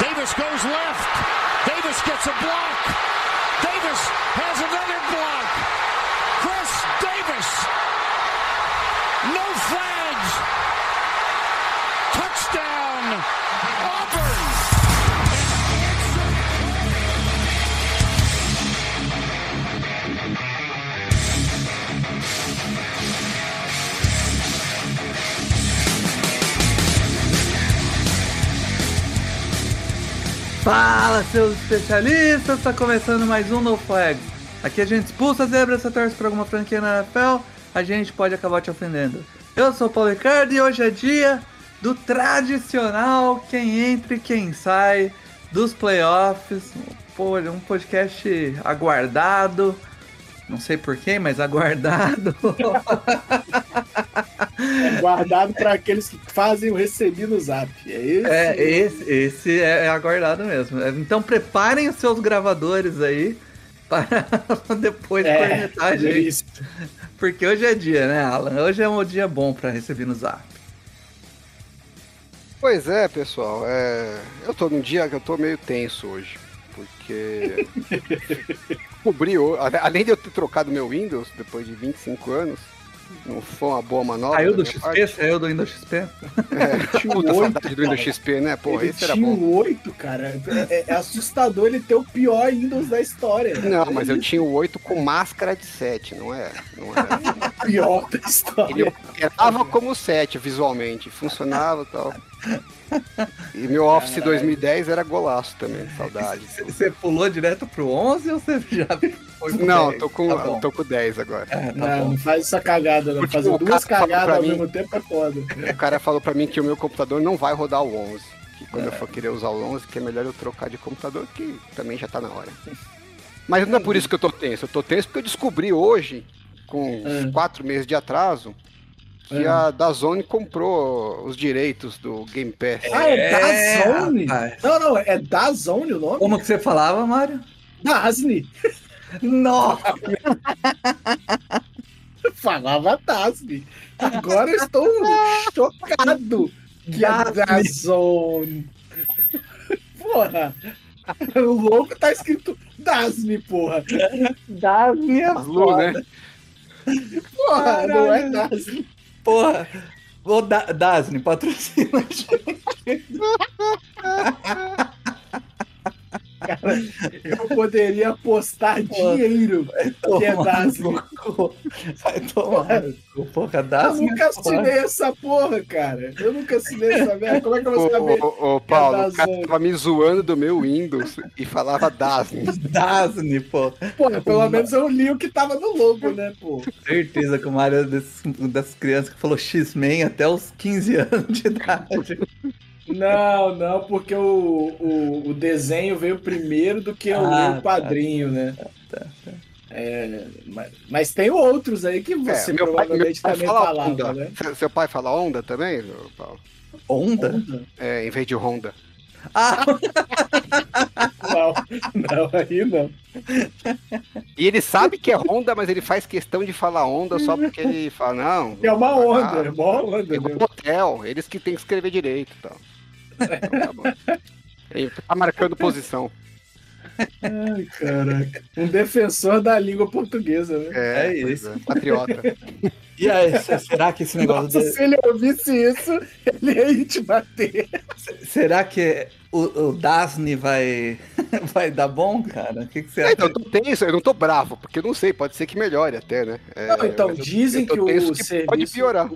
Davis goes left. Davis gets a block. Davis Fala, seus especialistas! Está começando mais um No Flags. Aqui a gente expulsa zebra, se torce para alguma franquia na NFL, a gente pode acabar te ofendendo. Eu sou o Paulo Ricardo e hoje é dia do tradicional quem entra e quem sai dos playoffs. Pô, um podcast aguardado, não sei porquê, mas aguardado. É guardado para aqueles que fazem o recebi no zap. É esse? É, esse, esse é, é aguardado mesmo. Então preparem os seus gravadores aí para depois É, cornetar a é gente. isso. Porque hoje é dia, né, Alan? Hoje é um dia bom para receber no zap. Pois é, pessoal. é, Eu tô num dia que eu tô meio tenso hoje. Porque. Cobri Além de eu ter trocado meu Windows depois de 25 anos, não foi uma boa manobra. Saiu do XP? parte. Saiu do Windows XP? É, Tinha puta oito, saudade do Windows. XP, né? Porra, ele esse era tinha bom. um 8, cara. É, é assustador ele ter o pior Windows da história. Não, mas eu tinha o 8 com máscara de 7, não é? Não era. o pior da Ele história. operava como 7 visualmente, funcionava e tal. E meu Office 2010 era golaço também, saudade. Você pulou direto pro 11 ou você já Não, 10? tô com, Tá tô com 10 agora. É, tá não, bom. não faz essa cagada, não. Porque Fazer duas cagadas ao mim- mesmo tempo é foda. O cara falou pra mim que o meu computador não vai rodar o 11. Que quando eu for querer usar o 11, que é melhor eu trocar de computador, que também já tá na hora. Mas não é por isso que eu tô tenso. Eu tô tenso porque eu descobri hoje, com Hum. quatro meses de atraso, que Hum. a Dazone comprou os direitos do Game Pass. Ah, é, É, da Zone? rapaz. Não, não, é da Zone o nome? Como que você falava, Mário? Dasne. Nossa! Falava Dasne. Agora eu estou chocado que é da Zone. Porra. O louco tá escrito Dasne, porra. Dasne é Lu, né? Porra, não é Caralho. Dasne. Porra! Ô, da Dasne, patrocina a gente. Cara, eu poderia apostar dinheiro que é cu. Vai tomar. Porra, Eu Dasne. nunca é assinei essa porra, cara. Eu nunca assinei essa merda. Como é que eu vou saber? Ô, ô, ô, Paulo, É o cara tava me zoando do meu Windows e falava Dasne. Dasne, pô. Porra, pelo menos eu li o que tava no logo, né, pô? Certeza que o Mário é dessas crianças que falou X-Men até os 15 anos de idade. Não, não, porque o, o, o desenho veio primeiro do que eu Ah, o quadrinho, né? tá, É, mas, mas tem outros aí que você É, meu pai, meu provavelmente pai também fala falava, onda. né? Seu- Seu pai fala onda também, Paulo? Onda? É, em vez de Honda. Ah, Não, não, aí não. E ele sabe que é Honda, mas ele faz questão de falar onda só porque ele fala, não. É uma onda, é uma onda, né? um hotel, eles que tem que escrever direito e tal. Então, tá bom. Ele tá marcando posição. Ai, caraca. Um defensor da língua portuguesa, né? É, É isso. é, patriota. e aí, se- será que esse negócio. Nossa, de- se ele ouvisse isso, ele ia te bater. Será que o, o Dasne vai, vai dar bom, cara? O que, que você É, acha? então, eu tô tenso, eu não tô bravo, porque eu não sei, pode ser que melhore até, né? É, Não, então, eu- dizem eu tô que o serviço... Pode piorar.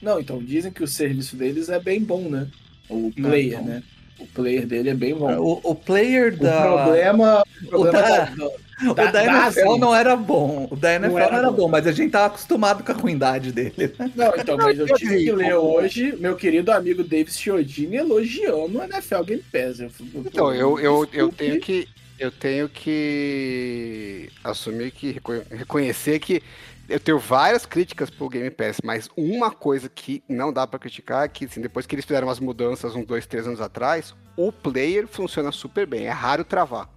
Não, então, dizem que o serviço deles é bem bom, né? O player, bom. né? O player dele é bem bom. O, o player O da. problema, o problema da- da- O da- da, da NFL não era bom. O da NFL não era, era bom. bom. mas a gente tava acostumado com a ruindade dele. Não, então, mas eu tive que digo, ler o- hoje meu querido amigo Davis Chiodini elogiando o NFL Game Pass. Eu, eu- Então, eu, eu, eu tenho que. Eu tenho que assumir que reco- reconhecer que eu tenho várias críticas pro Game Pass, mas uma coisa que não dá pra criticar é que assim, depois que eles fizeram as mudanças uns dois, três anos atrás, o player funciona super bem. É raro travar.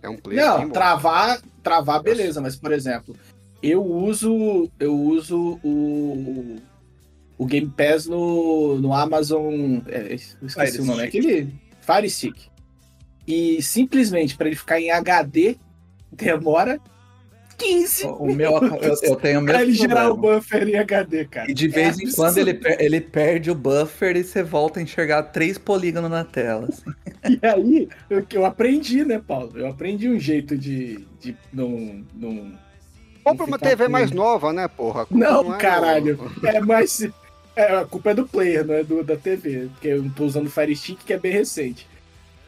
É um player Não, travar, travar, beleza, mas por exemplo, eu uso, eu uso o, o Game Pass no, no Amazon. É, esqueci Fire o nome, é Stick. aquele Fire Stick. E simplesmente para ele ficar em HD demora 15 O meu, eu, eu tenho o pra ele mesmo gerar o buffer em HD, cara. E de É vez em quando ele, per- ele perde o buffer e você volta a enxergar três polígonos na tela. assim. E aí, eu, eu aprendi, né, Paulo? Eu aprendi um jeito de, de não, não, Compra uma TV com- mais nova, né, porra? Não, é caralho. É, mas é, a culpa é do player, não é do, da TV. Porque eu não tô usando o Fire Stick, que é bem recente.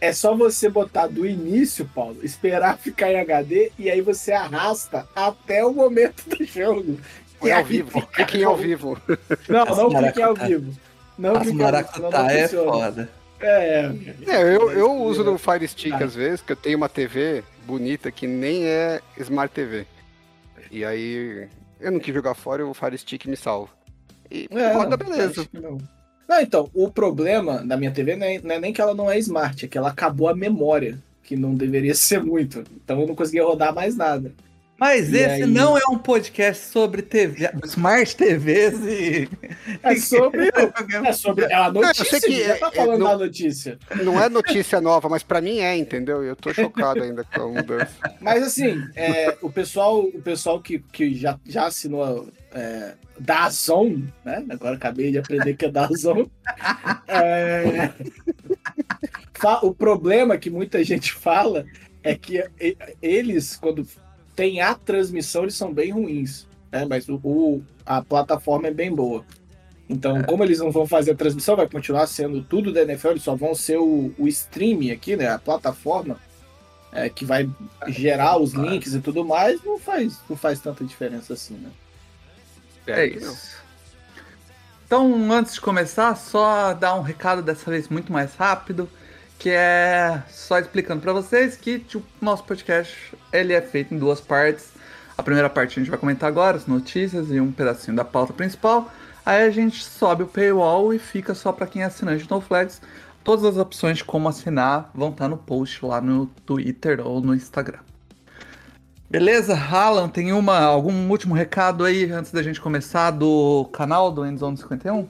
É só você botar do início, Paulo, esperar ficar em HD e aí você arrasta até o momento do jogo. E ao vivo. fica Cliquem ao vivo. Não, As não clique ao vivo. Não As clique ao vivo, senão não maracutá é funciona. foda. É, É, eu, eu uso no Fire Stick Ah. às vezes, que eu tenho uma TV bonita que nem é Smart TV. E aí eu não quis jogar fora, o Fire Stick me salva. E É, roda beleza. Não. Não, então, o problema da minha TV não é, não é nem que ela não é smart, é que ela acabou a memória, que não deveria ser muito. Então eu não conseguia rodar mais nada. Mas E esse aí? não é um podcast sobre TV, Smart TVs e. É sobre. É sobre. É a notícia, eu sei que já é- tá é, falando não- da notícia. Não é notícia nova, mas pra mim é, entendeu? Eu tô chocado ainda com a mudança. Mas assim, é, o pessoal, o pessoal que, que já, já assinou é, Dazon, né? Agora acabei de aprender que é Dazon. É, o problema que muita gente fala é que eles, quando tem a transmissão, eles são bem ruins. Né? Mas o, o- a plataforma é bem boa. Então, como eles não vão fazer a transmissão, vai continuar sendo tudo da NFL, eles só vão ser o, o stream aqui, né? A plataforma é, que vai gerar os links e tudo mais, não faz, não faz tanta diferença assim, né? É não. isso. Então, antes de começar, só dar um recado dessa vez muito mais rápido, que é só explicando pra vocês que tipo, o nosso podcast ele é feito em duas partes. A primeira parte a gente vai comentar agora, as notícias e um pedacinho da pauta principal. Aí a gente sobe o paywall e fica só pra quem é assinante do Flags. Todas as opções de como assinar vão estar no post lá no Twitter ou no Instagram. Beleza, Alan, tem uma, algum último recado aí antes da gente começar do canal do Endzone 51?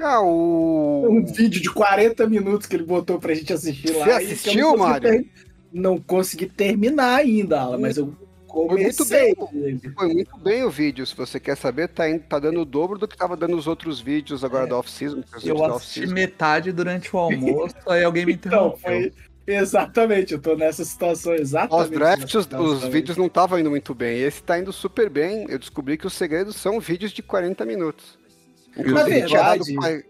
Ah, o. Um vídeo de 40 minutos que ele botou pra gente assistir lá. Você assistiu, não Mário? ter- Não consegui terminar ainda, Alan, mas eu comecei. ele. Foi muito bem o vídeo. Se você quer saber, tá, indo- tá dando o dobro do que tava dando os outros vídeos agora da off-season. os Eu assisti metade durante o almoço, aí alguém me Então, interrompeu. foi. Exatamente, eu tô nessa situação exatamente. Os, situação os aí. vídeos não estavam indo muito bem. Esse tá indo super bem. Eu descobri que os segredos são vídeos de 40 minutos. Dado, verdade-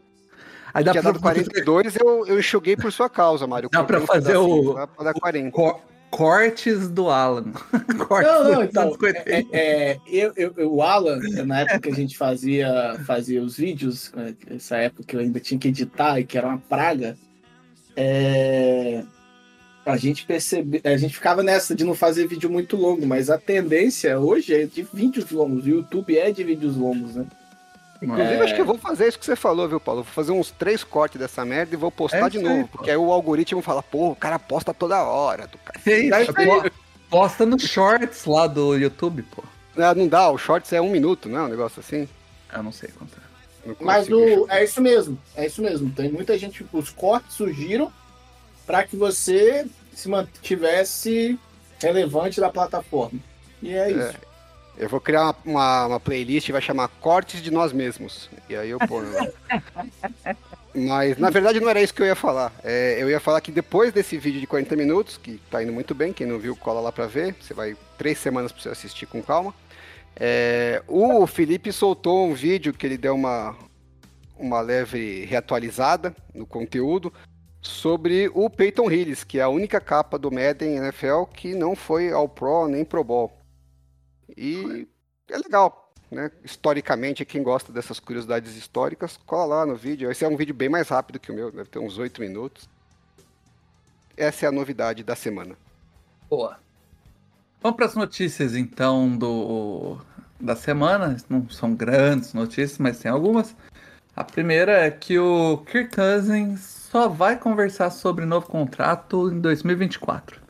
Aí dá tinha pra, dado 42, eu, eu enxuguei por sua causa, Mário. Dá uns fazer o- 40. Co- cortes do Alan. cortes Não, não, do então, 50. é, é, eu, eu, eu- o Alan, na época que a gente fazia, fazia os vídeos, essa época que eu ainda tinha que editar e que era uma praga, é, a gente percebe, a gente ficava nessa de não fazer vídeo muito longo, mas a tendência hoje é de vídeos longos, o YouTube é de vídeos longos, né? Inclusive, É. acho que eu vou fazer isso que você falou, viu, Paulo? Vou fazer uns três cortes dessa merda e vou postar É de aí, novo. pô. porque aí o algoritmo fala, pô, o cara posta toda hora. Do cara. É isso, Aí- po- Posta nos shorts lá do YouTube, pô. Não, não dá, o shorts é um minuto, não é um negócio assim? Eu não sei quanto é. Mas o, é isso mesmo, é isso mesmo. Tem muita gente, os cortes surgiram para que você se mantivesse relevante da plataforma. E é isso. Eu vou criar uma, uma, uma playlist e vai chamar Cortes de Nós Mesmos. E aí eu ponho. Mas na verdade não era isso que eu ia falar. É, eu ia falar que depois desse vídeo de 40 minutos, que tá indo muito bem, quem não viu, cola lá pra ver. Você vai três semanas pra você assistir com calma. É, o Felipe soltou um vídeo que ele deu uma, uma leve reatualizada no conteúdo sobre o Peyton Hillis, que é a única capa do Madden NFL que não foi ao Pro nem Pro Bowl. E é legal, né? Historicamente, quem gosta dessas curiosidades históricas, cola lá no vídeo. Esse é um vídeo bem mais rápido que o meu, deve ter uns 8 minutos. Essa é a novidade da semana. Boa. Vamos para as notícias então do da semana. Não são grandes notícias, mas tem algumas. A primeira é que o Kirk Cousins só vai conversar sobre novo contrato em 2024.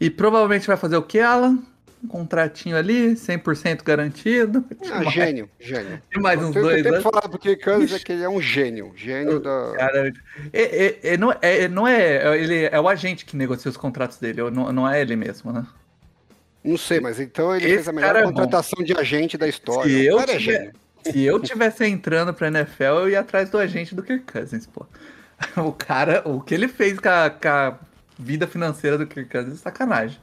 E provavelmente vai fazer o que, Alan? Um contratinho ali, 100% garantido. Ah, Mais- gênio, gênio. E mais uns Eu dois tenho que anos. falar Kirk Cousins é que ele é um gênio. Gênio da. Cara, é, é- é- não, é, não é. Ele é o agente que negocia os contratos dele, não, não é ele mesmo, né? Não sei, mas então ele Esse fez a melhor cara é contratação de agente da história. Se o eu cara é tiver- gênio. Se eu tivesse entrando pra NFL, eu ia atrás do agente do Kirk Cousins, pô. O cara, o que ele fez com a, com a vida financeira do Kirk Cousins é sacanagem.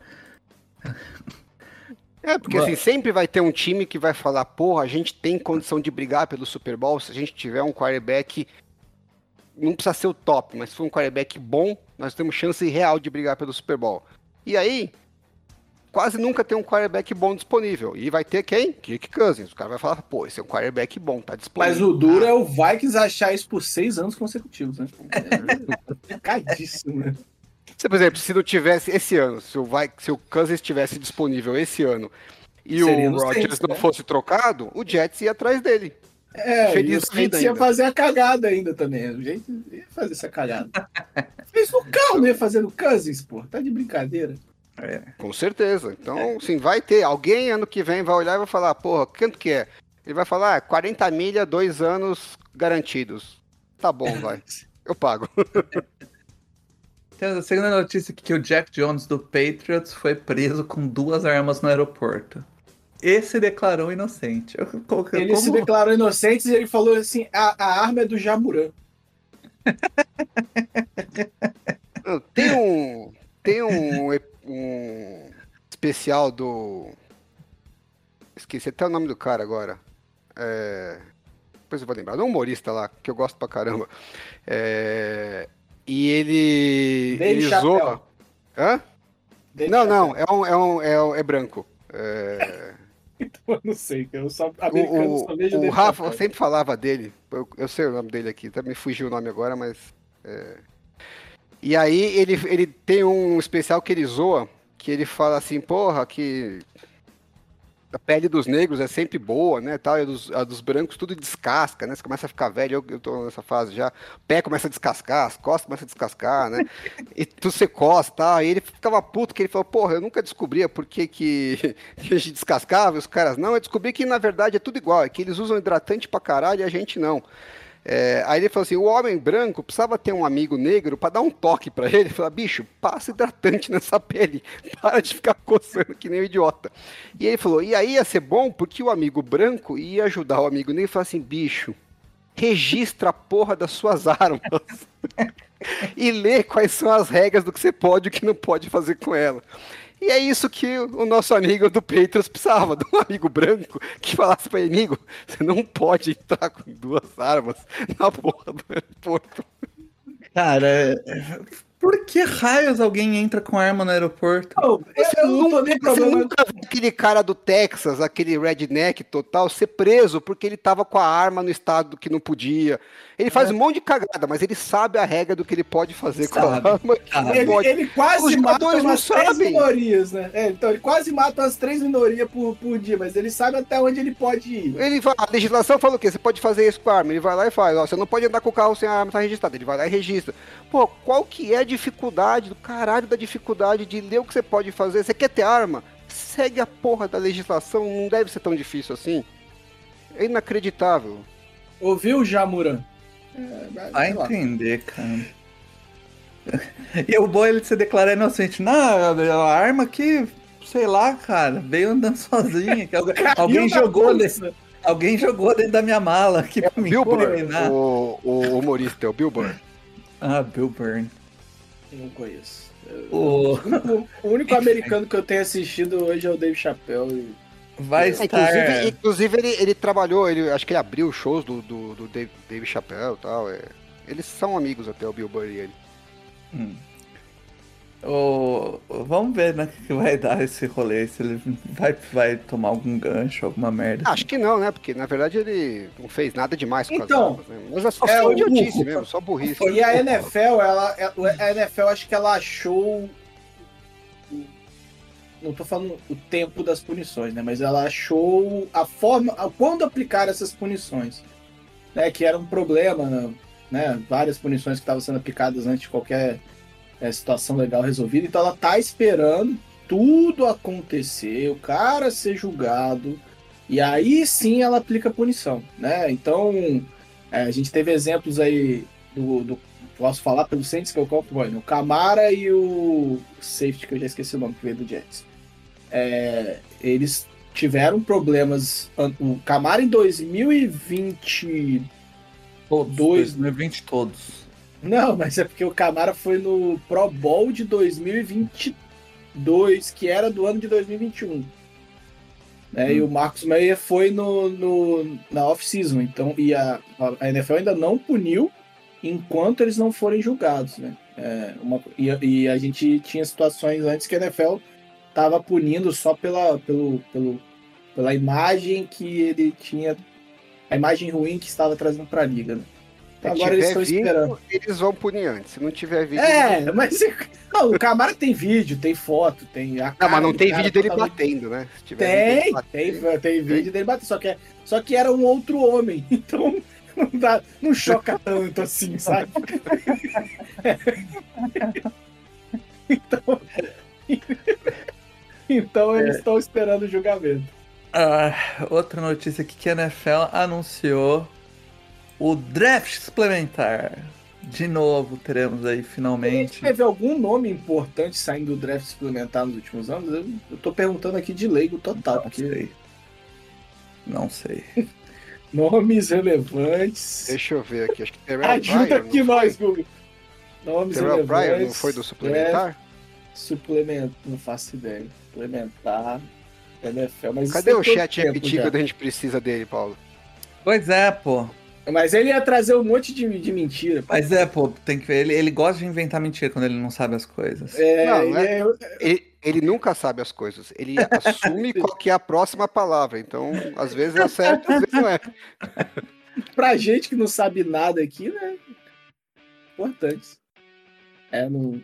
É, porque Mano. assim, sempre vai ter um time que vai falar, porra, a gente tem condição de brigar pelo Super Bowl se a gente tiver um quarterback. Não precisa ser o top, mas se for um quarterback bom, nós temos chance real de brigar pelo Super Bowl. E aí, quase nunca tem um quarterback bom disponível. E vai ter quem? Kirk Cousins. O cara vai falar, pô, esse é um quarterback bom, tá disponível. Mas o duro é o Vikings achar isso por seis anos consecutivos, né? É Cadíssimo, né? Se, por exemplo, se não tivesse esse ano, se o, Vi- se o Cousins estivesse disponível esse ano e Seria o Rodgers Saints, não né? fosse trocado, o Jets ia atrás dele. É, Feliz e o ia fazer a cagada ainda também. O jeito ia fazer essa cagada. Fez no carro, não ia fazer no Cousins, pô. Tá de brincadeira. É. Com certeza. Então, sim, vai ter. Alguém ano que vem vai olhar e vai falar, porra, quanto que é? Ele vai falar, ah, 40 milha, dois anos garantidos. Tá bom, vai. Eu pago. Tem a segunda notícia aqui que o Jack Jones do Patriots foi preso com duas armas no aeroporto. Esse declarou inocente. Eu- co- Ele como- se declarou inocente e ele falou assim: a, a arma é do Jamuran. Tem um. Tem um, um especial do. Esqueci até o nome do cara agora. É... Depois eu vou lembrar. Um humorista lá, que eu gosto pra caramba. É... E ele. Dave ele Chappelle. zoa. Hã? Dave Não, Chappelle. não, é, um, é, um, é, um- é branco. É, Eu não sei, eu só o americano só vejo o, o Rafa Chappelle. sempre falava dele, eu, eu sei o nome dele aqui, até me fugiu o nome agora, mas. é. E aí ele, ele tem um especial que ele zoa, que ele fala assim, porra, que a pele dos negros é sempre boa, né, tal, e a dos, a dos brancos tudo descasca, né, você começa a ficar velho, eu, eu tô nessa fase já, o pé começa a descascar, as costas começam a descascar, né, e tu você costa, tal, e ele ficava puto, que ele falou, porra, eu nunca descobria por que que, a gente descascava, e os caras não, eu descobri que na verdade é tudo igual, é que eles usam hidratante pra caralho e a gente não. É, aí ele falou assim: o homem branco precisava ter um amigo negro pra dar um toque pra ele. Falar, bicho, passa hidratante nessa pele, para de ficar coçando que nem um idiota. E ele falou: e aí ia ser bom porque o amigo branco ia ajudar o amigo negro e falar assim: bicho, registra a porra das suas armas e lê quais são as regras do que você pode e o que não pode fazer com ela. E é isso que o nosso amigo do Patriots precisava, de um amigo branco que falasse para ele, amigo, você não pode entrar com duas armas na porra do aeroporto. Cara, por que raios alguém entra com arma no aeroporto? Não, eu, eu não tô nem Você nunca viu aquele cara do Texas, aquele redneck total, ser preso porque ele tava com a arma no estado que não podia. Ele faz um monte de cagada, mas ele sabe a regra do que ele pode fazer com a Sabe, arma. sabe. Ele, pode. ele quase Os mata umas três minorias, né? É, então, ele quase mata umas três minorias por, por dia, mas ele sabe até onde ele pode ir. Ele vai, a legislação fala o quê? Você pode fazer isso com a arma. Ele vai lá e faz. Ó, você não pode andar com o carro sem a arma estar registrada. Ele vai lá e registra. Pô, qual que é a dificuldade, do caralho da dificuldade de ler o que você pode fazer? Você quer ter arma? Segue a porra da legislação. Não deve ser tão difícil assim. É inacreditável. Ouviu, Jamuran? É, Vai entender, cara. E o bom é ele se declarar inocente. Não, a arma que, sei lá, cara, veio andando sozinha. que alguém, jogou dentro, alguém jogou dentro da minha mala aqui pra me Bill Burr, incriminar. o, o humorista, é o Bill Burr. Ah, Bill Byrne. Não conheço. O... O, o único americano que eu tenho assistido hoje é o Dave Chappelle. Vai É, estar. inclusive, inclusive ele, ele trabalhou, ele, acho que ele abriu shows do, do, do Dave, Dave Chappelle e tal. É. Eles são amigos até, o Bill Burr e ele. Hum. O- Vamos ver, né, o que que vai dar esse rolê. Se ele vai, vai tomar algum gancho, alguma merda. Acho que não, né? Porque na verdade ele não fez nada demais com Então, as armas, né? Mas é só, é só o idiotice burro. mesmo, só burrice. E a NFL, ela, a NFL acho que ela achou. Não tô falando o tempo das punições, né? Mas ela achou a forma, a- quando aplicar essas punições, né? Que era um problema, né? Várias punições que estavam sendo aplicadas antes de qualquer é, situação legal resolvida. Então ela tá esperando tudo acontecer, o cara ser julgado, e aí sim ela aplica punição, né? Então, é, a gente teve exemplos aí do, do posso falar pelo Saints, que é o Cowboy, o Camara e o safety, que eu já esqueci o nome, que veio do Jets. É, eles tiveram problemas, o Camara em 2020... Todos, Dois- 2020 todos. Não, mas é porque o Camara foi no Pro Bowl de 2022, que era do ano de 2021. Né? E o Marcos Meyer foi no, no- na off-season. Então, e a, a NFL ainda não puniu enquanto eles não forem julgados. Né? É, uma- e, e a gente tinha situações antes que a NFL estava punindo só pela, pelo, pelo, pela imagem que ele tinha. A imagem ruim que estava trazendo para a liga. Né? Então, agora eles estão esperando. eles vão punir antes. Se não tiver vídeo. É, mas não, o Camara tem vídeo, tem foto, tem a Não, cara mas não tem cara vídeo dele totalmente- batendo, né? Se tiver vídeo dele Tem, batendo- tem, tem vídeo dele batendo, só que, é- só que era um outro homem, então não, dá, não choca tanto assim, sabe? então, então eles estão esperando o julgamento. Ah, outra notícia aqui que a NFL anunciou o draft suplementar. De novo, teremos aí finalmente. Teve algum nome importante saindo do draft suplementar nos últimos anos? Eu, eu tô perguntando aqui de leigo total, Não porque sei. Não sei. nomes relevantes. Deixa eu ver aqui. Acho que Terrell Ajuda Pryor, aqui nós, Google. Nomes Terrell relevantes. não foi do suplementar? É, suplemento, não faço ideia. Suplementar. NFL, mas Cadê tem o chat já. quando a gente precisa dele, Paulo? Pois é, pô. Mas ele ia trazer um monte de, de mentira. pô. Mas é, pô, tem que ver. Ele, ele gosta de inventar mentira quando ele não sabe as coisas. É, Não, ele é- é- Ele, ele nunca sabe as coisas. Ele assume qual que é a próxima palavra. Então, às vezes é certo, às vezes não é. pra gente que não sabe nada aqui, né? Importantes. É, não,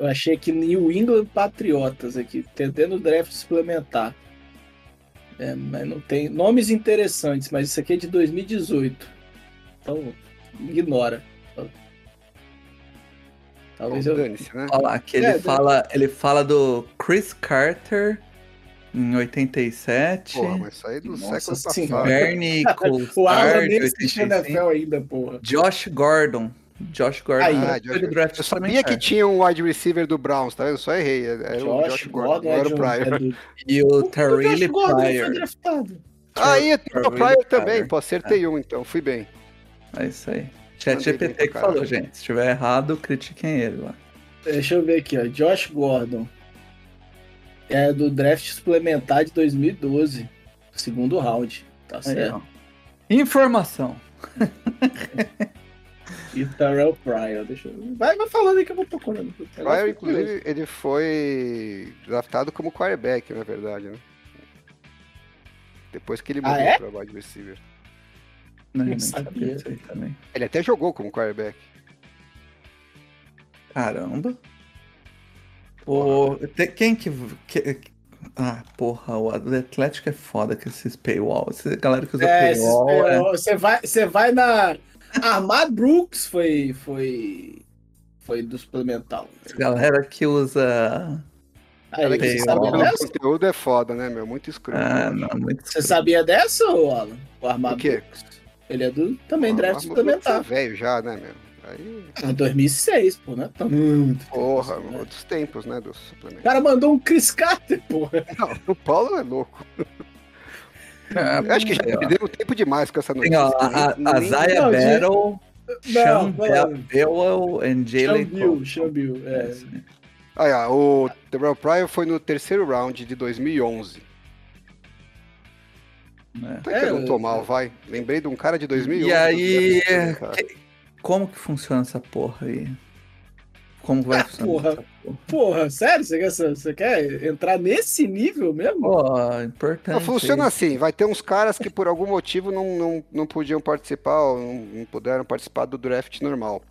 eu achei que New England Patriotas aqui, tentando o draft suplementar. É, mas não tem nomes interessantes, mas isso aqui é de 2018. Então, ignora. Talvez eu. Né? Olha lá, que ele, É, fala, ele fala do Chris Carter em 87. Porra, mas isso aí do Nossa século passado. Bernie O Alan nem assiste 85. NFL ainda, porra. Josh Gordon. Josh Gordon Aí, Ah, Josh- draft eu sabia que tinha um wide receiver do Browns, tá vendo? Só errei. Era o Josh Gordon, não é era o Pryor. é do- E o O Josh Terrell Gordon Pryor. Aí, o Pryor também, pô, acertei um então, fui bem. É isso aí. Chat Mandei bem GPT pra que falou, gente. Se estiver errado, critiquem ele lá. Deixa eu ver aqui, ó. Josh Gordon. É do draft suplementar de 2012. Segundo round. Tá Aí, certo. ó. Informação. E Terrell Pryor. Deixa eu... vai, vai falando aí que eu vou procurando. Pryor, inclusive, ele foi draftado como quarterback, na verdade, né? Depois que ele Ah, mudou é? pra wide receiver. Nem sabia. sabia também. Ele até jogou como quarterback. Caramba. O, te- quem que, que- Ah, porra, o Atlético é foda com esses paywall. Essa galera que usa É, esses paywall. é- paywall, você vai, você vai na. Armad Brooks foi. Foi. Foi do suplemental. Essa galera que usa. Aí, você paywall. sabia dessa? conteúdo é foda, né, meu? Muito escuro. Ah, não, muito. Você sabia dessa, Alan? O Armad O quê? Brooks. Ele é do também draft é suplementar. velho já, né, meu? Aí, Ah, 2006, pô, né? Tá muito. porra, tempo, né? outros tempos, né, do O suplemento. cara mandou um Chris Carter, porra. Não, o Paulo é louco. É, Eu acho que já perderam tempo demais com essa Tem notícia. ó, a, a, a Nem- Zaya. Battle, Sean. Bewell e Jalen Cole. Chambill, É é. isso aí. O Terrell Pryor foi no terceiro round de 2011. Né? Até que É, eu não tô mal, vai. Lembrei de um cara de 2011. E aí, que- como que funciona essa porra aí? Como vai Ah, funcionar porra. essa porra? Porra, sério? Você quer, você quer entrar nesse nível mesmo? Pô, importante. Não, funciona assim, vai ter uns caras que por algum motivo não, não, não podiam participar, ou não, não puderam participar do draft normal,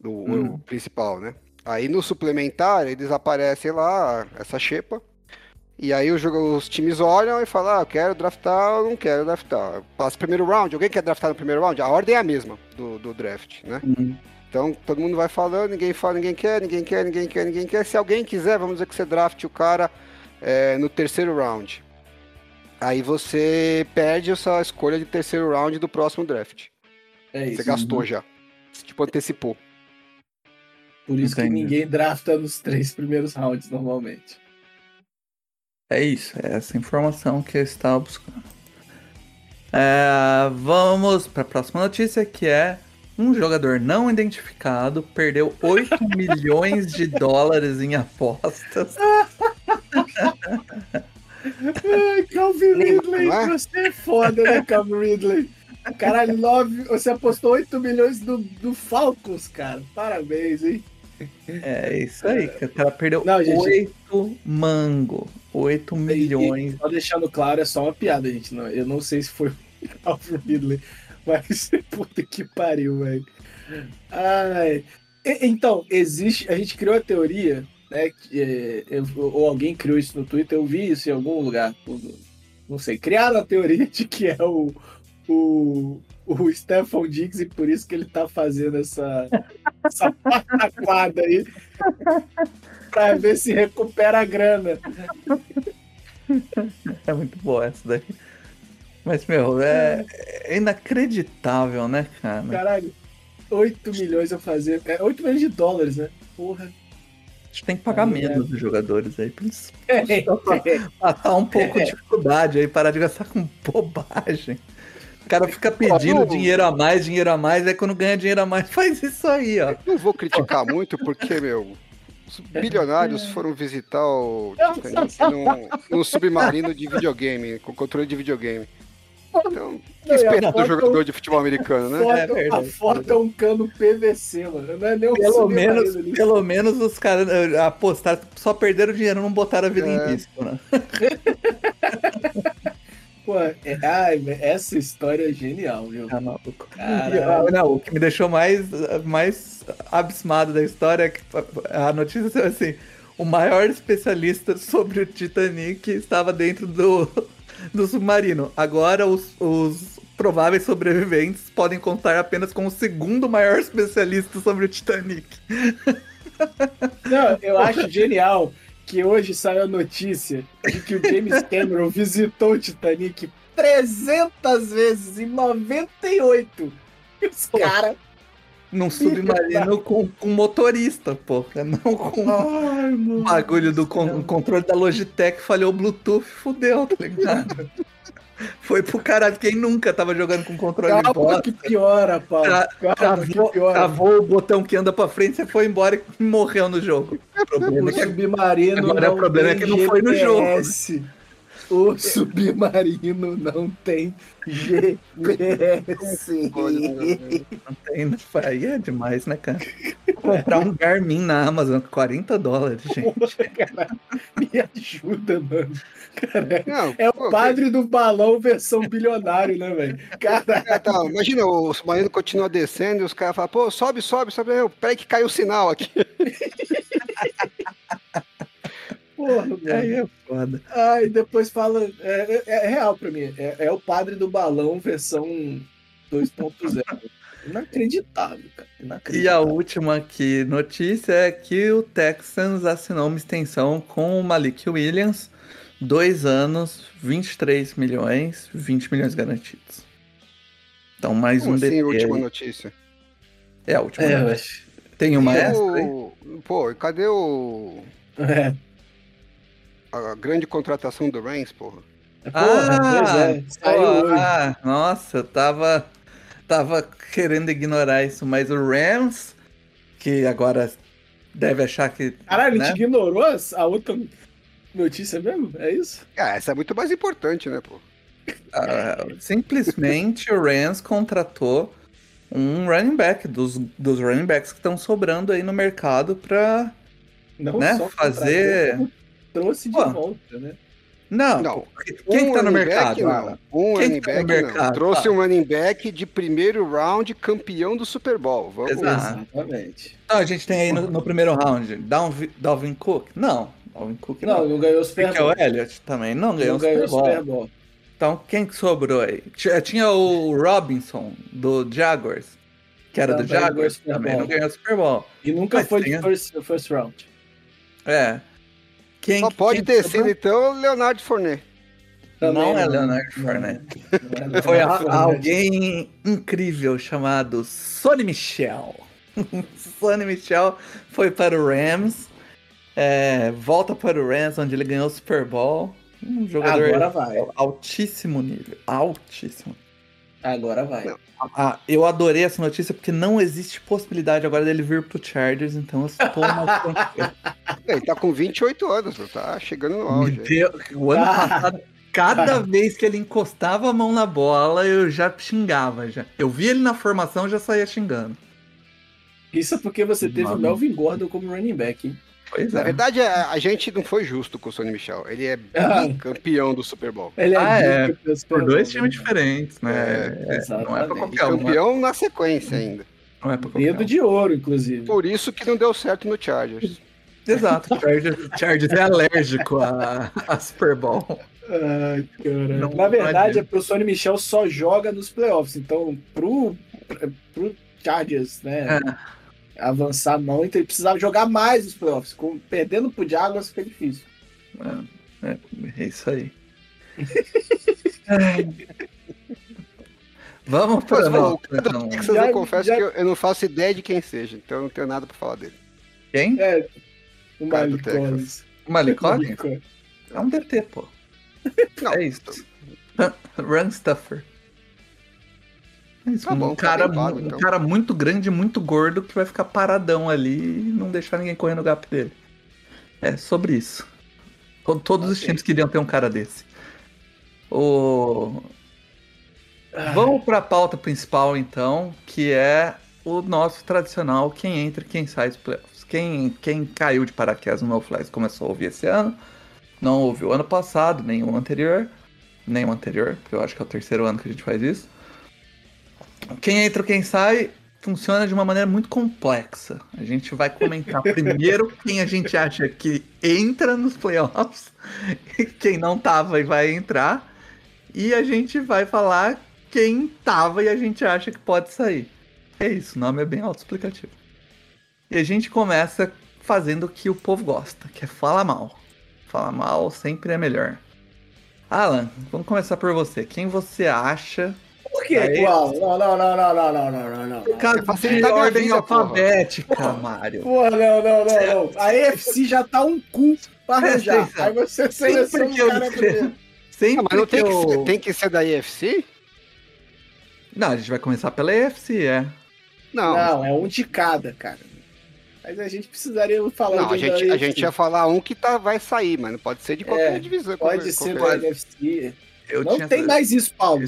do Hum. o principal, né? Aí no suplementar, eles aparecem lá, essa xepa, e aí os, jogo- os times olham e falam, ah, eu quero draftar ou não quero draftar. Passa o primeiro round, alguém quer draftar no primeiro round? A ordem é a mesma do, do draft, né? Hum. Então todo mundo vai falando, ninguém fala, ninguém quer, ninguém quer, ninguém quer, ninguém quer. Se alguém quiser, vamos dizer que você draft o cara é, no terceiro round. Aí você perde a sua escolha de terceiro round do próximo draft. É Você isso. gastou já. Você, tipo, antecipou. Por isso que Entendi. ninguém drafta nos três primeiros rounds normalmente. É isso, é essa informação que eu estava buscando. É, vamos para a próxima notícia, que é um jogador não identificado perdeu 8 milhões de dólares em apostas. Calvin Ridley, é? você é foda, né, Calvin Ridley? Caralho, nove, você apostou 8 milhões do, do Falcons, cara. Parabéns, hein? É isso aí, que cara perdeu Não, gente- 8 mango, 8 milhões. E, só deixando claro, é só uma piada, gente. Não, eu não sei se foi o Calvin Ridley, mas puta que pariu, velho. Ai. E- Então, existe. A gente criou a teoria, né? Que, é, eu- ou alguém criou isso no Twitter, eu vi isso em algum lugar. Não sei. Criaram a teoria de que é o. O, o Stephon Diggs e por isso que ele tá fazendo essa, essa pataquada aí pra ver se recupera a grana. É muito boa essa daí. Mas, meu, é, é inacreditável, né, cara? Caralho, 8 milhões a fazer. É 8 milhões de dólares, né? Porra. A gente tem que pagar Ah, menos dos jogadores aí, pra eles É, matar um pouco de dificuldade aí, parar de gastar com bobagem. O cara fica pedindo dinheiro a mais, dinheiro a mais, aí quando ganha dinheiro a mais, faz isso aí, ó. Não vou criticar muito, porque, meu, os bilionários foram visitar o Titanic num, num submarino de videogame, com controle de videogame. Então, o que esperar do jogador de futebol americano, né? foto, É verdade. a foto é um cano PVC, mano. Não é nem um Pelo menos, ali. pelo menos os caras eh, apostaram, só perderam dinheiro, não botaram a vida É. em risco, né? Pô, é, ai, essa história é genial, viu? Tá maluco. Caralho. Ah, não, o que me deixou mais, mais abismado da história é que a notícia foi assim: o maior especialista sobre o Titanic estava dentro do, do submarino. Agora os, os prováveis sobreviventes podem contar apenas com o segundo maior especialista sobre o Titanic. Não, eu acho genial que hoje saiu a notícia de que o James Cameron visitou o Titanic 300 vezes em 98. E os caras. Num submarino com, com motorista, porra. Não com Ai, o bagulho do con- controle da Logitech, falhou o Bluetooth, fudeu, tá ligado? Foi pro caralho. Quem nunca tava jogando com controle de Calma bosta? que piora, Paulo. Tra- Calma que Travou, piora. travou o botão que anda pra frente, você foi embora e morreu no jogo. O problema O é que submarino Agora não o problema é que não foi no jogo, né? O submarino não tem GPS. não tem, né? aí é demais, né, cara? Comprar um Garmin na Amazon, 40 dólares, gente. Cara, me ajuda, mano. Cara, Não, é pô, o padre do balão versão bilionário, né, velho? É, tá, imagina, o submarino continua descendo e os caras falam, pô, sobe, sobe, sobe. Peraí que caiu o sinal aqui. porra, mano. Aí é foda. Ai, depois fala. É, é- é real pra mim. É, é o padre do balão versão 2.0. Inacreditável, cara. E a Inacreditável. última aqui notícia é que o Texans assinou uma extensão com o Malik Williams, dois anos, 23 milhões, 20 milhões garantidos. Então mais Como um assim, DT última aí. notícia? É a última. É, notícia. Tem uma E extra aí? o- Pô, e cadê o... É. a grande contratação do Reigns, porra? Porra, pois é. Saiu pô, hoje. ah, nossa, eu tava, tava querendo ignorar isso, mas o Rams, que agora deve achar que. Caralho, a né? gente ignorou a outra notícia mesmo? É isso? Ah, essa é muito mais importante, né, pô? Ah, simplesmente o Rams contratou um running back dos, dos running backs que estão sobrando aí no mercado pra. Não Né, só fazer- contratou, como trouxe de Pô. volta, né? Não, Não, quem que tá no mercado? back? Um Quem running tá no back, não. mercado? Trouxe Fala. um running back de primeiro round campeão do Super Bowl. Vamos. Exatamente. Não, a gente tem aí no, no primeiro round Dalvin, Dalvin Cook? Não, Dalvin Cook Não, não. não ganhou o Super Michael Bowl. Elliott também não ganhou Não o Super ganhou o Bowl. Super Bowl. Então, quem que sobrou aí? Tinha, tinha o Robinson, do Jaguars, que era do Jaguars, Super também não ganhou Super Bowl. E nunca Mas foi de a- first, first round. É. Quem, Só pode quem ter sobrou? sido, então, Leonardo Fournet. Não é Também Fournette. Não é Foi a- Leonard Fournette. alguém incrível chamado Sonny Michel. Sonny Michel foi para o Rams, é, volta para o Rams, onde ele ganhou o Super Bowl. Um jogador Agora vai. altíssimo nível, altíssimo. Agora vai. Não. Ah, eu adorei essa notícia porque não existe possibilidade agora dele vir pro Chargers, então eu estou tranquilo. Ele tá com 28 anos, tá chegando no auge. O ano Ah. passado, cada vez que ele encostava a mão na bola, eu já xingava. Já. Eu vi ele na formação, já saía xingando. Isso é porque você teve o Mano. Melvin Gordon como running back, hein? Pois Na é. verdade, a, a gente não foi justo com o Sonny Michel. Ele é Ah. campeão do Super Bowl. Ele Ah, é. muito campeão Por dois Super Bowl, times diferentes, né? É, não é pra qualquer um. né? Campeão na sequência ainda. Não é pra qualquer Dedo um. de ouro, inclusive. Por isso que não deu certo no Chargers. Exato. o Chargers, Chargers é alérgico a, a Super Bowl. Ai, cara. Não Na verdade, é pro Sonny Michel só joga nos playoffs. Então, pro, pro Chargers, né? É. Avançar não, então ele precisava jogar mais nos playoffs. Com, perdendo pro Jaguars fica difícil. É, é isso aí. Vamos para o então. Texas, Já- eu confesso já- que eu, eu não faço ideia de quem seja, então eu não tenho nada pra falar dele. Quem? É, o Malik. Collins. O Malik Collins? Malik Collins. É um DT, pô. Não. É isso. Run Stuffer. É isso, Tá um, bom, tá cara, pago, um então. cara muito grande, muito gordo, que vai ficar paradão ali e não deixar ninguém correr no gap dele. É sobre isso. To- Todos os Ok. times queriam ter um cara desse. O... Ah, Vamos para a pauta principal, então, que é o nosso tradicional quem entra e quem sai dos playoffs. Quem, quem caiu de paraquedas no No Flags começou a ouvir esse ano, não ouviu ano passado, nem o anterior, nem o anterior, porque eu acho que é o terceiro ano que a gente faz isso. Quem entra quem sai funciona de uma maneira muito complexa. A gente vai comentar primeiro quem a gente acha que entra nos playoffs, e quem não tava e vai entrar, e a gente vai falar quem tava e a gente acha que pode sair. É isso, o nome é bem autoexplicativo. E a gente começa fazendo o que o povo gosta, que é falar mal. Falar mal sempre é melhor. Alan, vamos começar por você. Quem você acha? Por quê? Aí-? Não, não, não, não, não, não, não, não, não. De facilitar minha ordem porra. alfabética, Mário. Porra, não, não, não, não. A EFC já tá um cu pra arranjar. atenção. Aí você seleciona que o eu cara primeiro. Sempre Ah, mas não tem que que, eu... ser, tem que ser da IFC? Não, a gente vai começar pela EFC, é. Não. Não, é um de cada, cara. Mas a gente precisaria falar Não, a gente, a EFC. gente ia falar um que tá, vai sair, mas não pode ser de qualquer É, divisão. Pode qualquer- ser qualquer- da NFC. Eu Não tinha- tem mais isso, Paulo.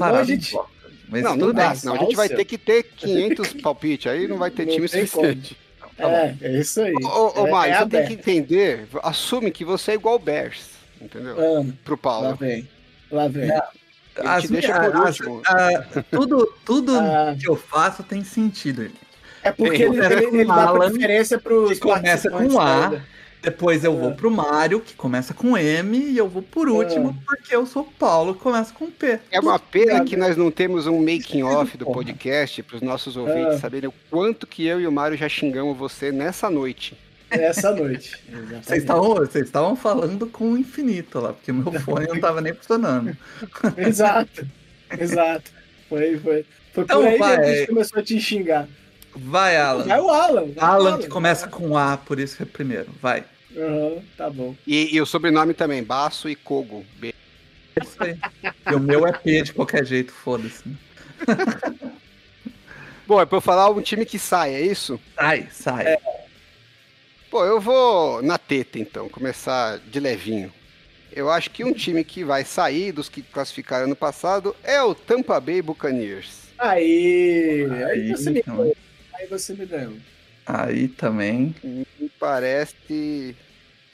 A gente-. Mas Não, não tudo dá, bem. senão a gente vai ter que ter 500 palpites, aí não vai ter Não time suficiente. Tá bom. É, é isso aí. Ô, ô, é, Mário, é você tem que entender, assume que você é igual o Bears, entendeu? Ah, Pro lá Paulo. vem. Lá vem. Ele As deixa por as- último. a- tudo tudo Ah. que eu faço tem sentido. É porque ele, ele, ele com dá preferência pros que começa com A. Depois eu vou Ah. pro Mário, que começa com M, e eu vou por último, porque eu sou Paulo, que começa com P. É uma pena que nós não temos um making off do podcast para os nossos ouvintes Ah. saberem o quanto que eu e o Mário já xingamos você nessa noite. Essa noite. Vocês estavam, vocês estavam falando com o infinito lá, porque meu fone não tava nem funcionando. Exato. Exato. Foi, foi. Foi Então por aí vai. que a gente começou a te xingar. Vai, Alan. Vai o Alan. vai o Alan, que começa com A, por isso que é primeiro. Vai. Aham, tá bom. E, e o sobrenome também, Baço e Kogo. B. E o meu é P de qualquer jeito, foda-se. Bom, é pra eu falar um time que sai, é isso? Sai, sai. É. Pô, eu vou na teta então, começar de levinho. Eu acho que um time que vai sair dos que classificaram ano passado é o Tampa Bay Buccaneers. Aí. Aí, Aí, você me então. Aí você me ganhou. Aí também. Me parece.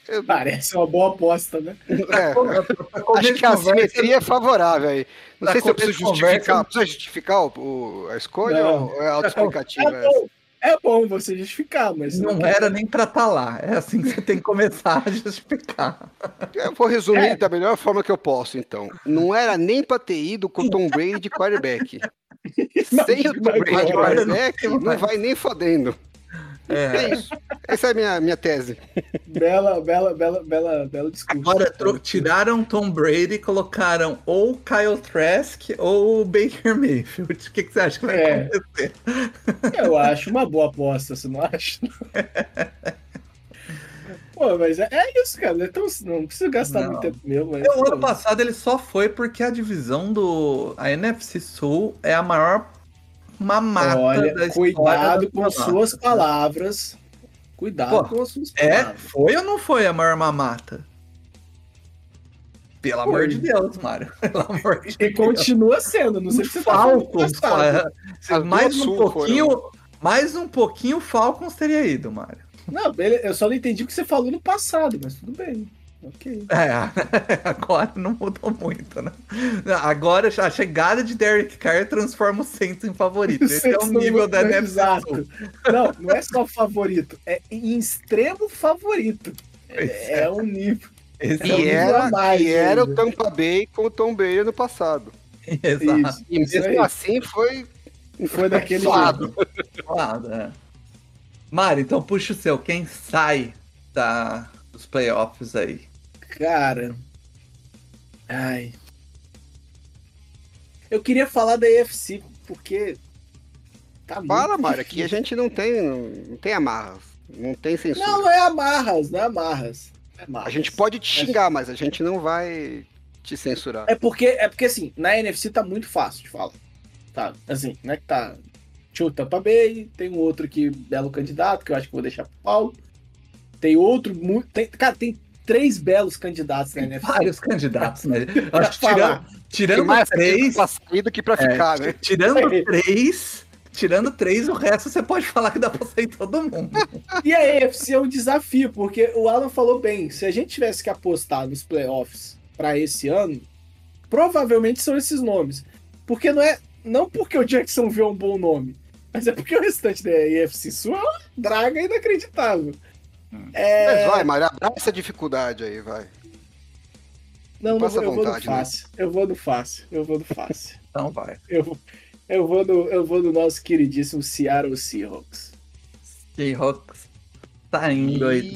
eu- Parece uma boa aposta, né? É, acho que a simetria é favorável aí. Não Pra sei se eu preciso justificar. Precisa justificar o, o- a escolha Não. ou é autoexplicativa? É bom, é bom você justificar, mas Não era nem pra estar lá. É assim que você tem que começar a justificar. Eu vou resumir É. da melhor forma que eu posso, então. Não era nem pra ter ido com o Tom Brady de quarterback. Sem o Tom Brady agora, quarterback, não não vai nem fodendo. É É. isso. Essa é a minha, minha tese. Bela, bela, bela, bela, bela discurso. Agora tiraram Tom Brady e colocaram ou Kyle Trask ou Baker Mayfield. O que, que você acha que vai É. acontecer? Eu acho uma boa aposta, você não acha? Pô, mas é, é isso, cara. Não, é tão- não precisa gastar Não. muito tempo mesmo. Mas, O ano passado ele só foi porque a divisão do. A NFC Sul é a maior mamata da Olha, cuidado do com as suas palavras. Cuidado Pô, com as suas É, palavras. foi ou não foi a maior mamata? Pelo amor de Deus, Mário. Pelo amor de E Deus. continua sendo, não sei se você tá Falcons, As mais um Sul pouquinho, mais um pouquinho o Falcons teria ido, Mário. Não, eu só não entendi o que você falou no passado, mas tudo bem. Ok. É, agora não mudou muito, né? Agora a chegada de Derek Carr transforma o Saints em favorito. Esse é o nível da NFC exato. Não, não é só favorito, é em extremo favorito. É, é um nível. Esse é É um o E nível nível. a era, mais e era o. Tampa Bay com o Tom Brady no passado. Exato. Isso, E isso mesmo assim foi Foi daquele suado. jeito. Claro, é. Mário, então puxa o seu. Quem sai da, dos playoffs aí? Cara. Ai. Eu queria falar da EFC, porque. Tá Fala, Mário, aqui a gente não tem, não tem amarras. Não tem censura. Não, não é amarras, não é amarras. É amarras. A gente pode te xingar, mas a gente não vai te censurar. É porque, é porque assim, na NFC tá muito fácil de falar. Tá, assim, não é que tá. Tinha o Tampa Bay, tem um outro aqui, belo candidato, que eu acho que vou deixar pro Paulo. Tem outro, muito. Tem, cara, tem três belos candidatos na Tem NFC. vários candidatos, né? Acho que tirando, tirando mais três. pra sair do que pra é, ficar, né? Tirando É. três. Tirando três, o resto você pode falar que dá pra sair todo mundo. E a EFC é um desafio, porque o Alan falou bem, se a gente tivesse que apostar nos playoffs pra esse ano, provavelmente são esses nomes. Porque não é. Não porque o Jacksonville é um bom nome, mas é porque o restante da EFC Sul é uma draga inacreditável. É, Mas vai, Mário, abraça a dificuldade aí, vai. não, não vou, eu vou no vontade, né? fácil. Eu vou no fácil. Eu vou no fácil. Então vai. eu, vou- eu, vou no, eu vou no nosso queridíssimo Seattle Seahawks. Seahawks tá indo aí.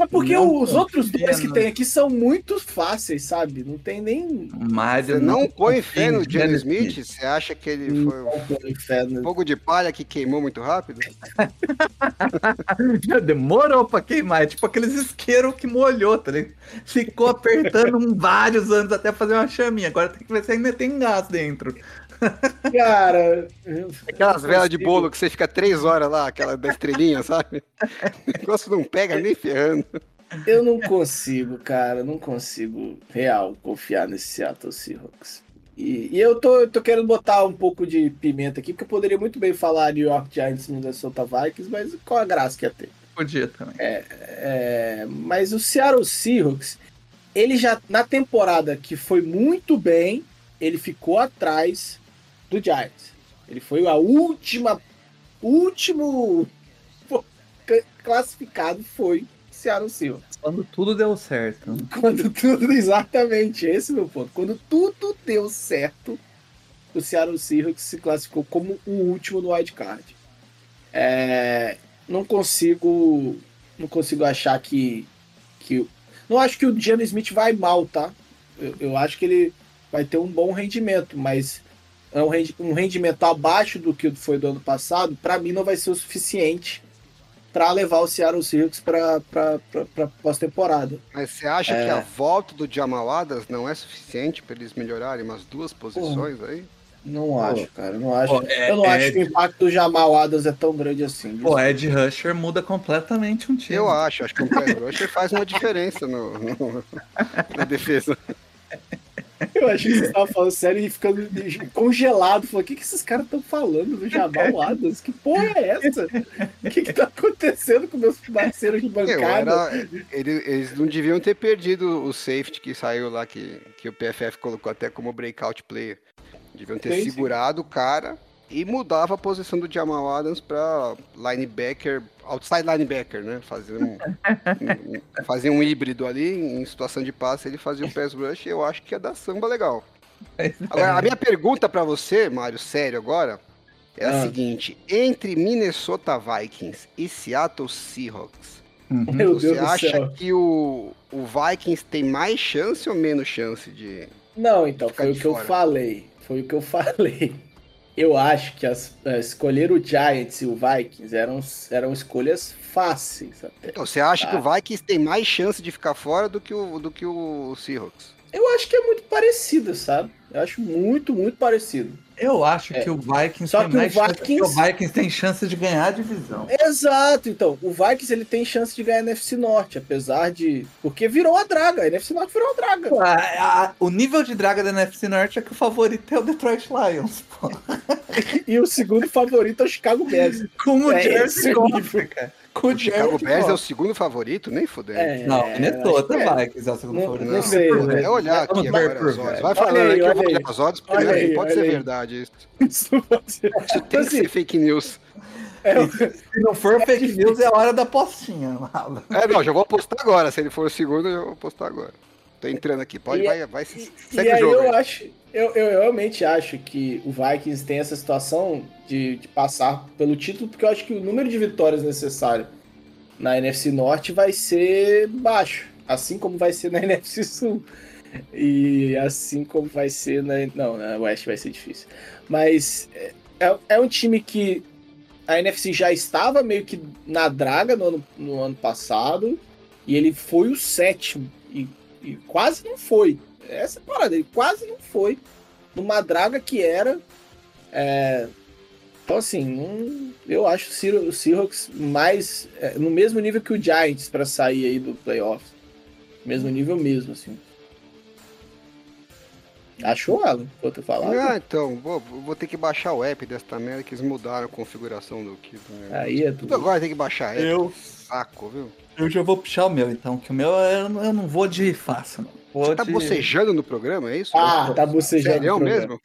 É porque Não os outros dois que tem aqui são muito fáceis, sabe? Não tem nem. Mário Você não põe confia fé no Geno Geno Smith? Você acha que ele foi um fogo de palha que queimou muito rápido? Já demorou pra queimar. É tipo aqueles isqueiros que molhou, tá ligado? Ficou apertando vários anos até fazer uma chaminha. Agora tem que ver se ainda tem gás dentro. Cara. Aquelas velas de bolo que você fica três horas lá, aquela da estrelinha, sabe? O negócio não pega nem ferrando. Eu não consigo, cara. Não consigo, real, confiar nesse Seattle Seahawks. E, e eu, tô, eu tô querendo botar um pouco de pimenta aqui, porque eu poderia muito bem falar New York Giants e Minnesota Vikings, mas qual a graça que ia ter? Podia também. É, mas o Seattle Seahawks, ele já, na temporada que foi muito bem, ele ficou atrás do Giants. Ele foi a última, último classificado foi Seattle Seahawks. Quando tudo deu certo. Quando tudo, exatamente, esse é o meu ponto. Quando tudo deu certo, o Seattle Seahawks se classificou como o último no wild card. É, não consigo, não consigo achar que, que, não acho que o Geno Smith vai mal, tá? Eu, eu acho que ele vai ter um bom rendimento, mas é um, rendi- um rendimento abaixo do que foi do ano passado. Para mim, não vai ser o suficiente para levar o Seattle Seahawks para pós-temporada. Mas você acha É. que a volta do Jamal Adams não é suficiente para eles melhorarem umas duas posições aí? Não acho, cara. Eu não acho, Pô, é- eu não é- acho que o impacto do Jamal Adams é tão grande assim. Pô, Ed Rusher muda completamente um time. Eu acho, acho que o Pass Rusher faz uma diferença no, no- na defesa. Eu achei que você estava falando sério e ficando congelado. Falei, o que, que esses caras estão falando do Jamal Adams? Que porra é essa? O que, que tá acontecendo com meus parceiros de bancada? era- ele- eles não deviam ter perdido o safety que saiu lá, que, que o PFF colocou até como breakout player. Deviam ter sim. segurado o cara e mudava a posição do Jamal Adams para linebacker, outside linebacker, né? Fazia um, um- fazia um híbrido ali, em situação de passe ele fazia o pass rush e eu acho que ia dar samba legal. Agora, a minha pergunta pra você, Mário, sério agora, é a Ah. seguinte: entre Minnesota Vikings e Seattle Seahawks, Uhum. Você acha céu. que o, o Vikings tem mais chance ou menos chance de. Não, então, Ficar foi o que eu fora. falei. Foi o que eu falei. Eu acho que as, eh, escolher o Giants e o Vikings eram, eram escolhas fáceis até. Então, você acha Tá. que o Vikings tem mais chance de ficar fora do que o, do que o Seahawks? Eu acho que é muito parecido, sabe? Eu acho muito, muito parecido. Eu acho É. que o Vikings Só tem que o mais chance, Vikings- o Vikings tem chance de ganhar a divisão. Exato, então. O Vikings ele tem chance de ganhar a NFC Norte, apesar de. Porque virou a draga. A NFC Norte virou a draga. A- a- o nível de draga da NFC Norte é que o favorito é o Detroit Lions, pô. E o segundo favorito é o Chicago Bears. Com o É Jersey esse Goff, cara. Com o O Chicago Jersey Bears é o segundo favorito? Nem fudendo. É, Não, acho Minnesota que é. Vikings é o segundo Não- favorito. não sei, né? É olhar aqui agora as odds. Vai falando que eu vou olhar as odds, porque Olha aí, pode olha ser aí. verdade isso. Isso não pode ser. Isso tem que Assim, ser fake news. é, Se não for fake news, é a hora da postinha. Lala. É, não, já vou apostar agora. Se ele for o segundo, eu já vou apostar agora. Tô entrando aqui. Pode, E- vai, vai. E, segue e o aí jogo. eu aí. acho, eu, eu realmente acho que o Vikings tem essa situação de, de passar pelo título, porque eu acho que o número de vitórias necessário na NFC Norte vai ser baixo, assim como vai ser na NFC Sul. E assim como vai ser na. Não, na West vai ser difícil. Mas é, é- é um time que a NFC já estava meio que na draga no ano, no ano passado. E ele foi o sétimo. E, e quase não foi. Essa é parada, ele quase não foi. Numa draga que era. é, então, assim, não- eu acho o Seahawks- mais. é, no mesmo nível que o Giants para sair aí do playoffs. Mesmo nível mesmo, assim. Achou, Alan? Vou ter falado. Ah, então, vou, vou ter que baixar o app desta merda que eles mudaram a configuração do kit. Né? Aí é Tudo tudo. agora tem que baixar app. Eu- Saco, viu? Eu já vou puxar o meu, então, que o meu eu, não- eu não vou de fácil, não. Vou Você tá de... bocejando no programa, é isso? Ah, tá bocejando. Sério mesmo?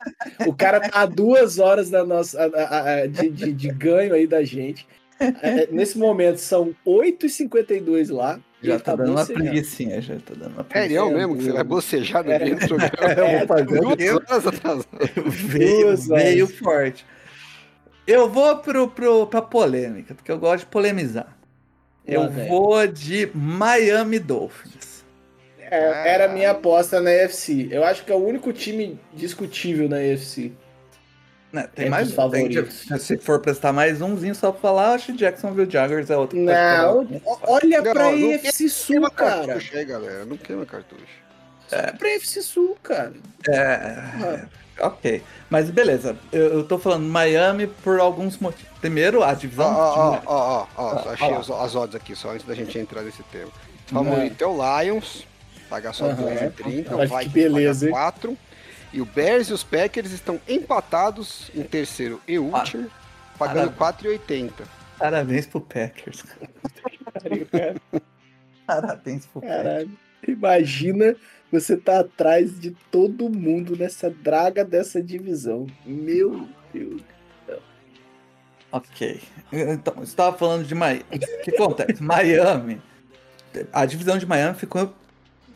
O cara tá há duas horas da nossa, a- a- a- de, de- de ganho aí da gente. É, Nesse momento são 8h52 lá. e Já ele tá dando uma bocejando. preguicinha, já tá dando uma preguiça. Sério mesmo que você vai bocejar no É. meio do programa? É, Eu vou fazer Duas horas. veio forte. Eu vou pro, pro, pra polêmica, porque eu gosto de polemizar. Eu vou de Miami Dolphins. É, era a minha aposta na AFC. Eu acho que é o único time discutível na AFC. Né, tem Entre mais os favoritos. tem- se for prestar mais umzinho só pra falar, acho que Jacksonville Jaguars é outro. Não, olha Não, pra não AFC Sul, Queima cara. cartucho aí, galera. Não queima cartucho. Olha pra AFC Sul, cara. É, ok. Mas beleza, eu, eu tô falando Miami por alguns motivos. Primeiro, a divisão. ó, ó, ó, ó, Ah, achei ó lá. os- as odds aqui, só antes da gente entrar nesse tema. Favorito é o Lions, pagar só Aham. 2,30. O Vikings beleza, paga 4. E o Bears e os Packers estão empatados em terceiro e último, pagando Parabéns. 4,80. Parabéns pro Packers. Parabéns pro Packers. Caralho. Imagina você tá atrás de todo mundo nessa draga dessa divisão. Meu Deus. Ok. Então, você estava falando de Miami. O que acontece? Miami. A divisão de Miami ficou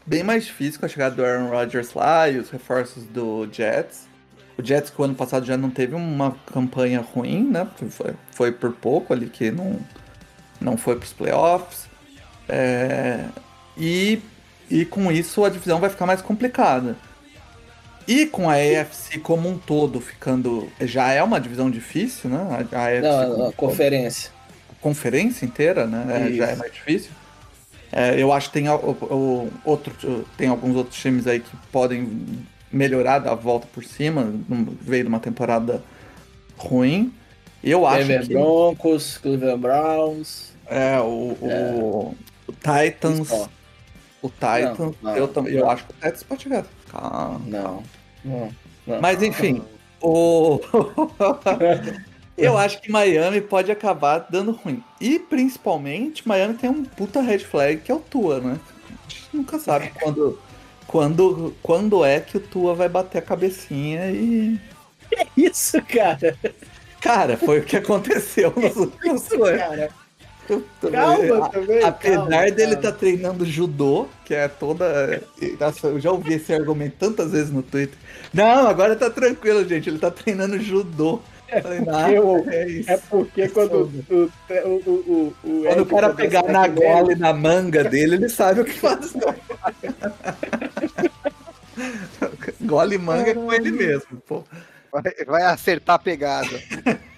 bem mais difícil com a chegada do Aaron Rodgers lá e os reforços do Jets. O Jets que o ano passado já não teve uma campanha ruim, né? Foi, foi por pouco ali que não, não foi para os playoffs. É, e, e com isso a divisão vai ficar mais complicada. E com a AFC como um todo ficando. Já é uma divisão difícil, né? A, a AFC Não, não, um todo conferência. conferência inteira, né? é, já é mais difícil. É, eu acho que tem, o- o- outro, tem alguns outros times aí que podem melhorar, dar a volta por cima. Veio de uma temporada ruim. Eu acho Denver que Broncos, Cleveland Browns. é, o, o- o Titans. O Titans, não, eu, também, eu não. acho que o Titans pode chegar. Calma. Não. Não, não. Mas enfim, o... eu acho que Miami pode acabar dando ruim. E principalmente, Miami tem um puta red flag que é o Tua, né? A gente nunca sabe quando, quando, quando é que o Tua vai bater a cabecinha e. Isso, cara. Cara, foi o que aconteceu nos últimos Isso, anos. Calma também. Apesar calma, dele estar treinando judô, que é toda. Nossa, eu já ouvi esse argumento tantas vezes no Twitter. Não, agora tá tranquilo, gente. Ele tá treinando judô. Porque o- é isso. É porque quando o, o, o, o, o Quando o cara começa pegar na gola e na manga dele, ele sabe o que faz. Gola e manga é com ele mesmo, pô. Vai, vai acertar a pegada.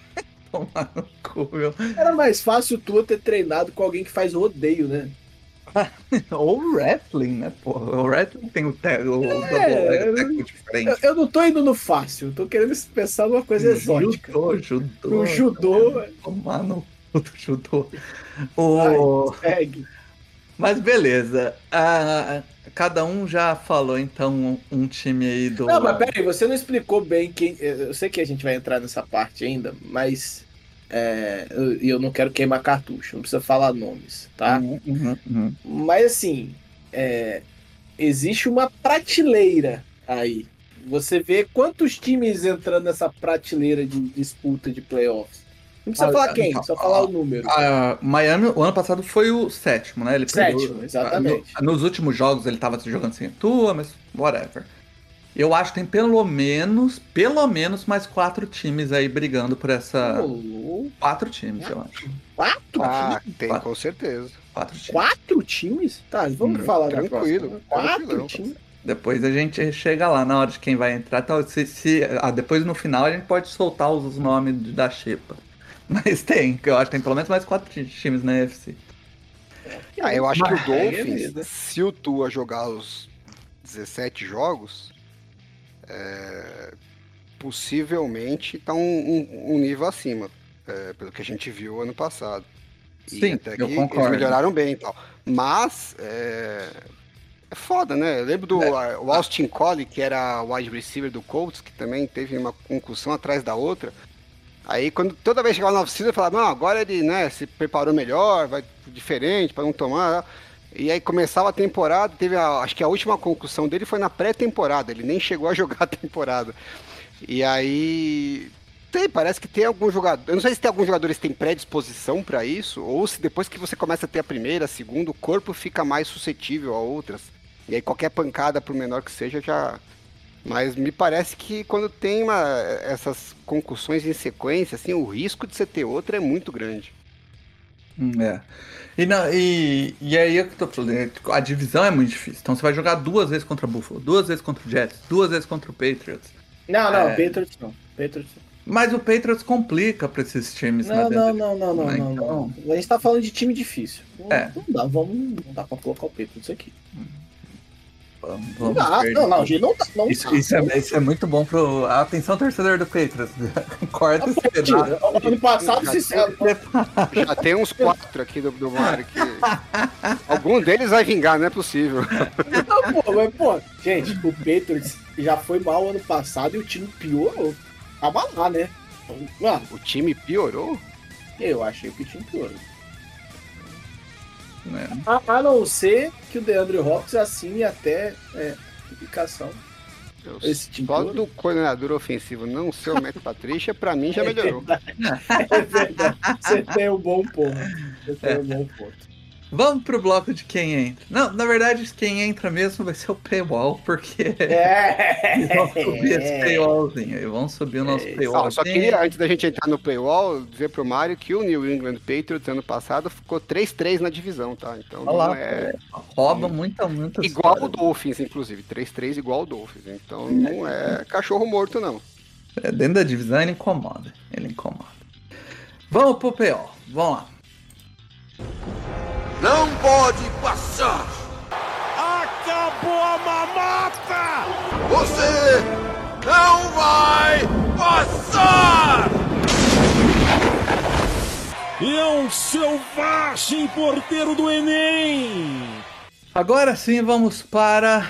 Tomar no cu, meu. Era mais fácil tu ter treinado com alguém que faz rodeio, né? Ou wrestling, né, pô? O wrestling tem o, te... o É, de frente. Eu, eu não tô indo no fácil, tô querendo pensar numa coisa exótica. Judô, judô. O judô Tomar no cu do judô. O... segue. Mas beleza. Ah, cada um já falou, então, um, time aí do. Não, mas peraí, você não explicou bem quem. Eu sei que a gente vai entrar nessa parte ainda, mas. é, eu- E eu, não quero queimar cartucho, não precisa falar nomes, tá? Uhum, uhum, uhum. Mas assim, é, existe uma prateleira aí. Você vê quantos times entrando nessa prateleira de disputa de playoffs. Não precisa Olha, falar quem, então, só falar o número. Ah, Miami, o ano passado foi o sétimo, né? Ele Sétimo, perdeu- exatamente. no- nos últimos jogos ele tava jogando sem Tua, mas whatever. Eu acho que tem pelo menos, pelo menos mais quatro times aí brigando por essa. Ô, Quatro times, eu acho. Quatro Ah, times? tem, com certeza. Quatro times. Quatro times? Tá, vamos Hum, falar na tranquilo, próxima. Quatro tranquilão. times? Depois a gente chega lá na hora de quem vai entrar. Tal, se, se- ah, depois no final a gente pode soltar os nomes da Xepa. Mas tem, que eu acho que tem pelo menos mais quatro ti- times na UFC. Ah, eu acho que o Mas é Dolphins, se o Tua jogar os 17 jogos, é, possivelmente tá um, um- um nível acima, é, pelo que a gente viu ano passado. E Sim, até eu que concordo. Eles melhoraram bem e tal. Mas é, é foda, né? Eu lembro do É. Austin Collie, que era wide receiver do Colts, que também teve uma concussão atrás da outra. Aí quando toda vez que chegava na oficina, eu falava, não, agora ele né, se preparou melhor, vai diferente para não tomar. E aí começava a temporada, teve a, acho que a última concussão dele foi na pré-temporada, ele nem chegou a jogar a temporada. E aí tem, parece que tem algum jogador, eu não sei se tem alguns jogadores que têm predisposição para isso ou se depois que você começa a ter a primeira, a segunda, o corpo fica mais suscetível a outras. E aí qualquer pancada, por menor que seja, já mas me parece que quando tem uma, essas concussões em sequência, assim, o risco de você ter outra é muito grande. Hum, É. E, não, e, e aí é que eu tô falando, é, a divisão é muito difícil. Então você vai jogar duas vezes contra o Buffalo, duas vezes contra o Jets, duas vezes contra o Patriots. Não, não, É. Patriots não. Patriots não. Mas o Patriots complica pra esses times, né? Não, dentro não, não, não, não, né, não, então- não. A gente tá falando de time difícil. Não, É. não dá, vamos, não dá pra colocar o Patriots aqui. Não vamos dá, ver. não, não, gente, não dá. Não Isso, dá. isso é, isso é muito bom pro. Atenção, torcedor do Patriots. Corta esse pedaço. Ano passado, sincero, Já tem uns quatro aqui do, do Mário que. Algum deles vai vingar, não é possível. Não, pô, mas, pô, gente, o Patriots já foi mal ano passado e o time piorou. Tava lá, né? Ah, O time piorou? eu achei que o time piorou. Né? A, a não ser que o DeAndre Hopkins assine até é, publicação. Eu- Esse Só do coordenador ofensivo não ser o Matt Patrícia, pra mim já melhorou. É verdade. Você tem um bom ponto. Você tem um bom ponto. Vamos pro bloco de quem entra. Não, na verdade, quem entra mesmo vai ser o paywall, porque É. eles vão subir esse paywallzinho aí. Vamos subir o nosso É, paywall. Só queria, antes da gente entrar no paywall, dizer pro Mário que o New England Patriots ano passado ficou 3-3 na divisão, tá? Então Olha lá, é rouba muita, muita igual o história. Dolphins, inclusive. 3-3 igual o Dolphins. Então não é cachorro morto, não. É, Dentro da divisão ele incomoda. Ele incomoda. Vamos pro PO. Vamos lá. Não pode passar! Acabou a mamata! Você não vai passar! É um selvagem porteiro do Enem! Agora sim vamos para